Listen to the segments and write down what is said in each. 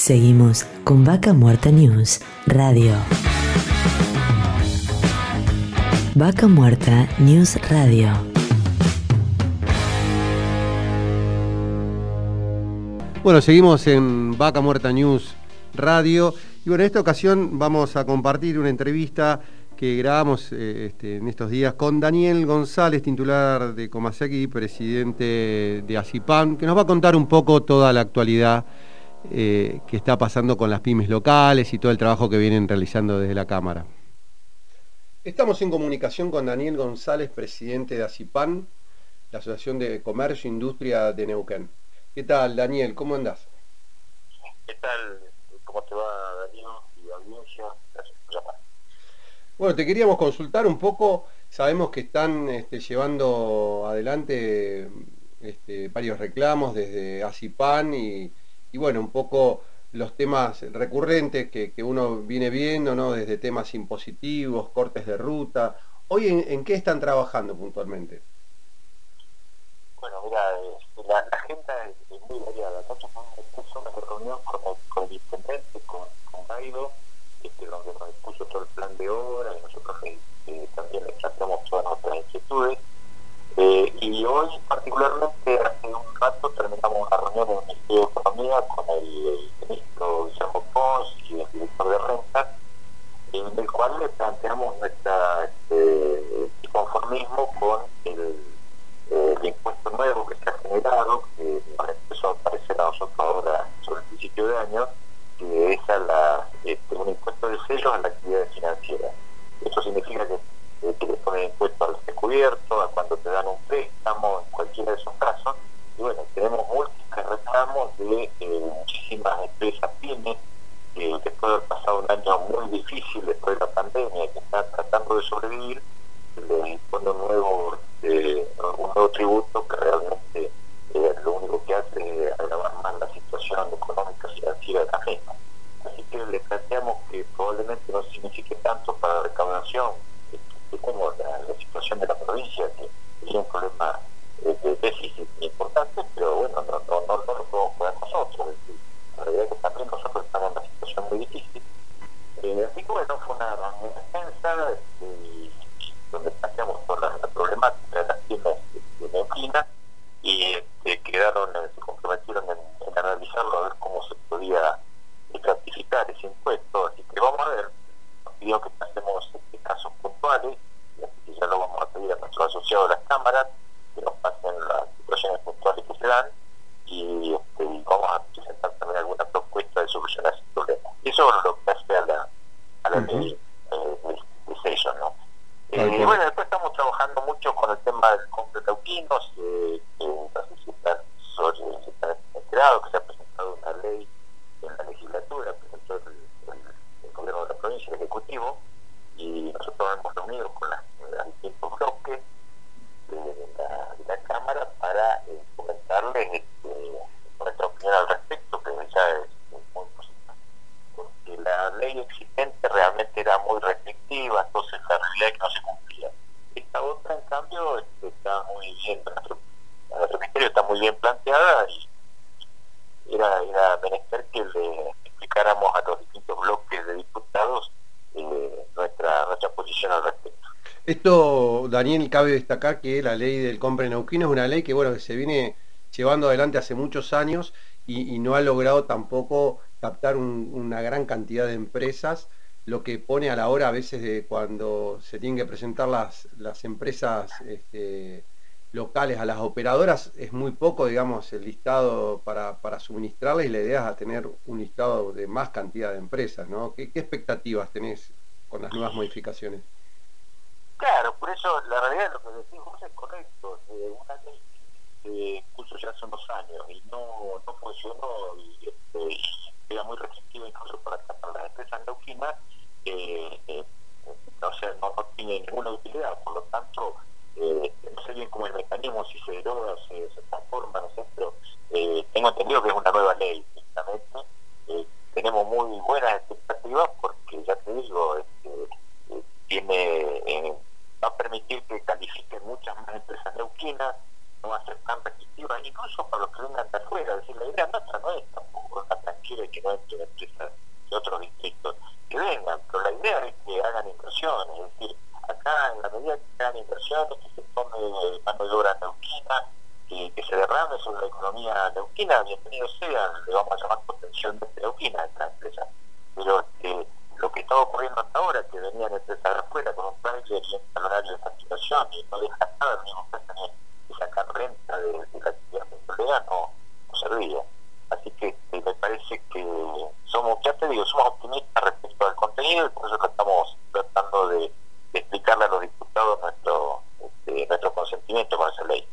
Seguimos con Vaca Muerta News Radio. Vaca Muerta News Radio. Bueno, seguimos en Vaca Muerta News Radio. Y bueno, en esta ocasión vamos a compartir una entrevista que grabamos eh, este, en estos días con Daniel González, titular de Comaseki, presidente de ACIPAN, que nos va a contar un poco toda la actualidad eh, que está pasando con las pymes locales y todo el trabajo que vienen realizando desde la Cámara. Estamos en comunicación con Daniel González, presidente de ACIPAN, la Asociación de Comercio e Industria de Neuquén. ¿Qué tal, Daniel? ¿Cómo andás? ¿Qué tal? ¿Cómo te va, Daniel y audiencia? Gracias por llamar. Bueno, te queríamos consultar un poco, sabemos que están este, llevando adelante este, varios reclamos desde ACIPAN y, y, bueno, un poco los temas recurrentes que, uno viene viendo, ¿no? Desde temas impositivos, cortes de ruta. Hoy, ¿en, qué están trabajando puntualmente? Bueno, mira, este, la, agenda es, muy variada. Nosotros una reunión con, con el intendente, con, con Gaido, este, donde nos expuso todo el plan de obra y nosotros eh, eh, también le planteamos todas nuestras inquietudes. Eh, y hoy particularmente rato terminamos una reunión en el Ministerio de Economía con el, ministro Guillermo Pons y el director de Renta, en el cual le planteamos nuestra este, conformismo con el, impuesto nuevo que se ha generado, que nos empezó a aparecer a nosotros ahora sobre el principio de año, que es la, este, un impuesto de sellos a la actividad financiera. Eso significa que, eh, le ponen impuesto al descubierto, a cuando te dan un préstamo, en cualquiera de esos casos. Y bueno, tenemos múltiples reclamos de eh, muchísimas empresas pymes que después de haber pasado un año muy difícil después de la pandemia, que están tratando de sobrevivir, les impone un nuevo, eh, un nuevo tributo que realmente lo único que hace es agravar más la situación económica y financiera de la misma. Así que le planteamos que probablemente no signifique tanto para la recaudación como la, la, situación de la provincia, que es un problema de déficit importante, pero bueno, no, no, no, no lo podemos poner nosotros. La realidad es que también nosotros estamos en una situación muy difícil. Eh, así que bueno, fue una reunión extensa este, donde planteamos toda la, problemática de las tiendas de Neuquina y este, quedaron, eh, se comprometieron en, analizarlo a ver cómo se podía gratificar ese impuesto. Así que vamos a ver, nos pidió que pasemos este, casos puntuales, y así ya lo vamos a pedir a nuestros asociados de las cámaras, que nos pasen las situaciones puntuales que se dan y, este, vamos a presentar también alguna propuesta de solucionar ese problema. Y eso es lo que hace a la, a la ley eh, de, de sello, ¿no? Eh, y bueno, después estamos trabajando mucho con el tema del compra de tauquinos, eh, no sé si están, si están enterados que se ha presentado una ley en la legislatura, presentó el, el, gobierno de la provincia, el Ejecutivo, y nosotros hemos reunido con las, los distintos bloques de la, de la Cámara para eh, comentarles este, nuestra opinión al respecto, que ya es muy positiva. Porque la ley existente realmente era muy restrictiva, entonces la realidad es que no se cumplía. Esta otra, en cambio, este, está muy bien, nuestro, nuestro criterio está muy bien planteada y era, era menester que le explicáramos a los distintos bloques de diputados eh, nuestra, nuestra posición al respecto. Esto, Daniel, cabe destacar que la ley del compra en Neuquén es una ley que, bueno, que se viene llevando adelante hace muchos años y, no ha logrado tampoco captar un, una gran cantidad de empresas, lo que pone a la hora a veces de cuando se tienen que presentar las, las empresas este, locales a las operadoras, es muy poco, digamos, el listado para, para suministrarles y la idea es tener un listado de más cantidad de empresas, ¿no? ¿Qué, expectativas tenés con las nuevas modificaciones? Claro, por eso la realidad lo que decimos es correcto. Eh, una ley que puso ya hace unos años y no, no funcionó y, este, era muy restrictiva incluso para, para las empresas neuquinas, eh, eh, o sea, no, no, tiene ninguna utilidad. Por lo tanto, eh, no sé bien cómo el mecanismo, si se deroga, se, transforma, no sé, pero eh, tengo entendido que es una nueva ley, justamente. Eh, tenemos muy buenas expectativas porque, ya te digo, este, tiene va a permitir que califiquen muchas más empresas neuquinas, no va a ser tan restrictiva, incluso para los que vengan de afuera. Es decir, la idea nuestra no es tampoco tan tranquila y que no entren empresas de otros distritos, que vengan, pero la idea es que hagan inversiones, es decir, acá en la medida que hagan inversiones, que se tome mano de obra neuquina, que, que se derrame sobre la economía neuquina, bienvenido sea, le vamos a llamar potencial de neuquina a esta empresa. Pero este, lo que está ocurriendo hasta ahora, que venían empresas de afuera con un y un horario de facturación y no deja nada, el mismo que sacar renta de, de la actividad petrolera, no, no servía. Así que este, me parece que somos, ya te digo, somos optimistas respecto al contenido y por eso estamos tratando de, de explicarle a los diputados nuestro, este, nuestro consentimiento con esa ley.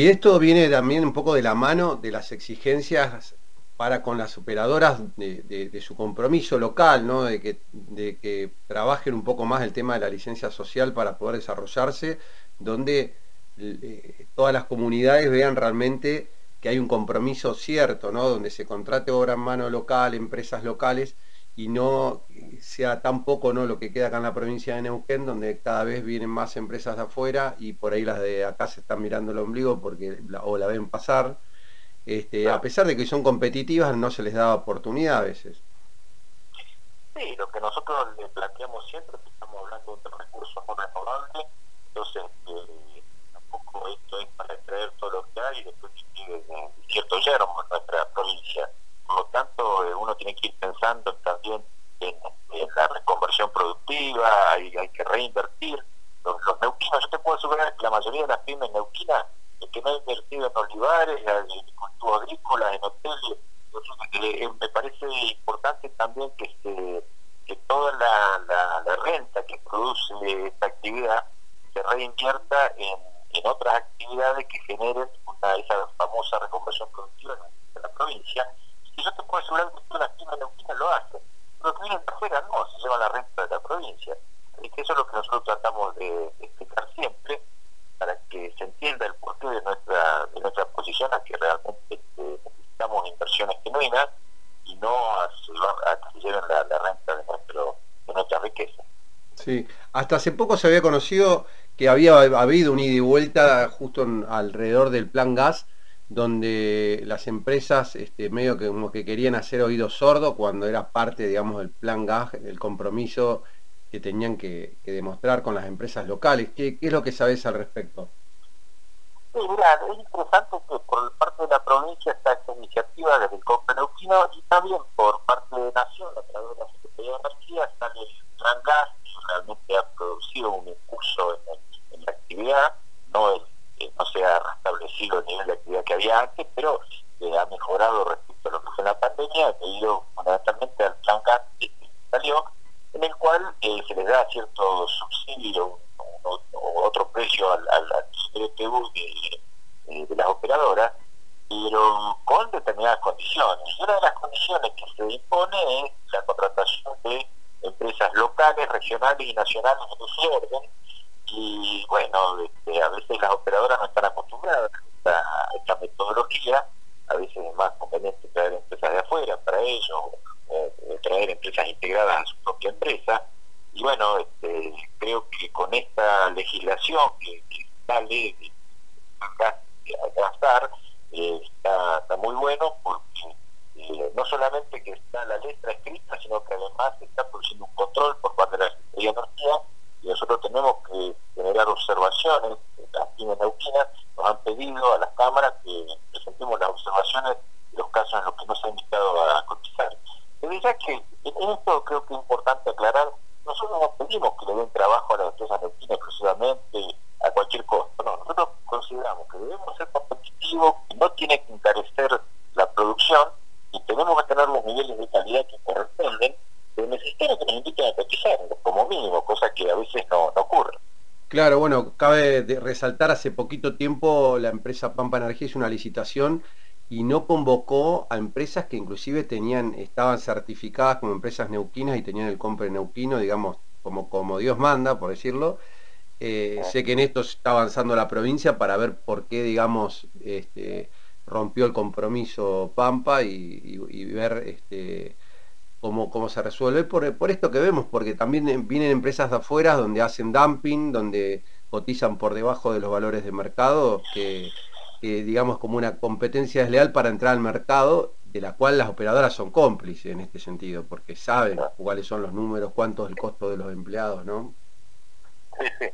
Y esto viene también un poco de la mano de las exigencias para con las operadoras de, su compromiso local, ¿no? de, que, de que trabajen un poco más el tema de la licencia social para poder desarrollarse, donde eh, todas las comunidades vean realmente que hay un compromiso cierto, ¿no? donde se contrate obra en mano local, empresas locales, y no sea tan poco ¿no? lo que queda acá en la provincia de Neuquén, donde cada vez vienen más empresas de afuera y por ahí las de acá se están mirando el ombligo porque la, o la ven pasar. Este, a pesar de que son competitivas, no se les da oportunidad a veces. Sí, lo que nosotros le planteamos siempre es que estamos hablando de un recurso no renovable, entonces eh, tampoco esto es para extraer todo lo que hay y después que quede cierto yermo en nuestra provincia tanto, eh, uno tiene que ir pensando también en, la reconversión productiva, hay, que reinvertir. Los, neuquinos, yo te puedo asegurar que la mayoría de las pymes neuquinas, el que no ha invertido en olivares, en cultivo agrícola, en hoteles, eh, me parece importante también que, se, que toda la, la, la, renta que produce esta actividad se reinvierta en, en otras actividades que generen una, esa famosa reconversión productiva en la provincia y yo te puedo asegurar que las pymes neuquinas lo hacen. Los que vienen de afuera no, se llevan la renta de la provincia. Así que eso es lo que nosotros tratamos de explicar siempre para que se entienda el porqué de nuestra, de nuestra posición a que realmente este, necesitamos inversiones genuinas y no a que se lleven la, la renta de, nuestro, de nuestra riqueza. Sí, hasta hace poco se había conocido que había habido un ida y vuelta justo en, alrededor del plan gas donde las empresas este, medio que como que querían hacer oído sordo cuando era parte, digamos, del plan GAG, el compromiso que tenían que, demostrar con las empresas locales. ¿Qué, ¿Qué, es lo que sabes al respecto? Sí, mira, es interesante que por parte de la provincia está esta iniciativa desde el Neuquino y también por parte de Nación, a través de la Secretaría de Energía, sale el plan GAS, que realmente ha producido un impulso en, el, la actividad, no eh, no se ha restablecido el nivel de había antes, pero ha mejorado respecto a lo que fue la pandemia, debido fundamentalmente al plan que salió, en el cual eh, se les da cierto subsidio o, otro precio al, al, de, las operadoras, pero con determinadas condiciones. Y una de las condiciones que se impone es la contratación de empresas locales, regionales y nacionales en ese orden, y bueno, este, a veces las operadoras no están acostumbradas esta, metodología, a veces es más conveniente traer empresas de afuera para ellos, o traer empresas integradas a su propia empresa, y bueno, este, creo que con esta legislación que, sale de gastar, eh, está, está muy bueno porque eh, no solamente que está la letra escrita, sino que además está produciendo un control por parte de la Secretaría de Energía y nosotros tenemos que generar observaciones, las pymes neuquinas han pedido a las cámaras que presentemos las observaciones de los casos en los que no se ha invitado a cotizar. Ya que en esto creo que es importante aclarar, nosotros no pedimos que le den trabajo a las empresas neuquinas exclusivamente a cualquier costo, no, nosotros consideramos que debemos ser competitivos, que no tiene que encarecer la producción y tenemos que tener los niveles de calidad que corresponden pero necesitamos que nos inviten a cotizar, como mínimo, cosa que a veces no. Claro, bueno, cabe resaltar hace poquito tiempo la empresa Pampa Energía hizo una licitación y no convocó a empresas que inclusive tenían, estaban certificadas como empresas neuquinas y tenían el compre neuquino, digamos, como, como Dios manda, por decirlo. Eh, sé que en esto está avanzando la provincia para ver por qué, digamos, este, rompió el compromiso Pampa y, y, y ver este, cómo, cómo se resuelve por, por esto que vemos, porque también vienen empresas de afuera donde hacen dumping, donde cotizan por debajo de los valores de mercado, que, digamos como una competencia desleal para entrar al mercado, de la cual las operadoras son cómplices en este sentido, porque saben cuáles son los números, cuánto es el costo de los empleados, ¿no? Sí, sí.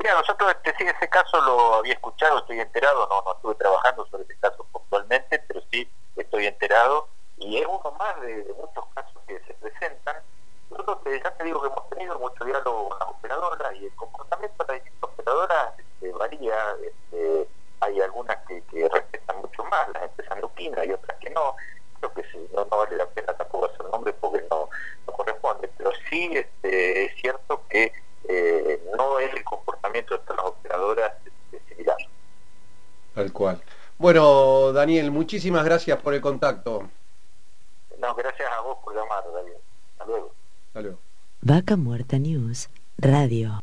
Mira, nosotros este, sí, ese caso lo había escuchado, estoy enterado, no, no estuve trabajando sobre ese caso puntualmente, pero sí estoy enterado, y es uno más de, muchos casos que se presentan. Eh, ya te digo que hemos tenido mucho diálogo con las operadoras y el comportamiento de las distintas operadoras este, varía, este, hay algunas que, respetan mucho más, las empresas neuquinas y otras que no creo que sí, no, vale la pena tampoco hacer nombre porque no, no corresponde, pero sí este, es cierto que eh, no es el comportamiento de las operadoras este, similar. Tal cual. Bueno, Daniel, muchísimas gracias por el contacto. No, gracias a vos por llamar, Daniel. Hasta luego. Hasta luego. Vaca Muerta News Radio.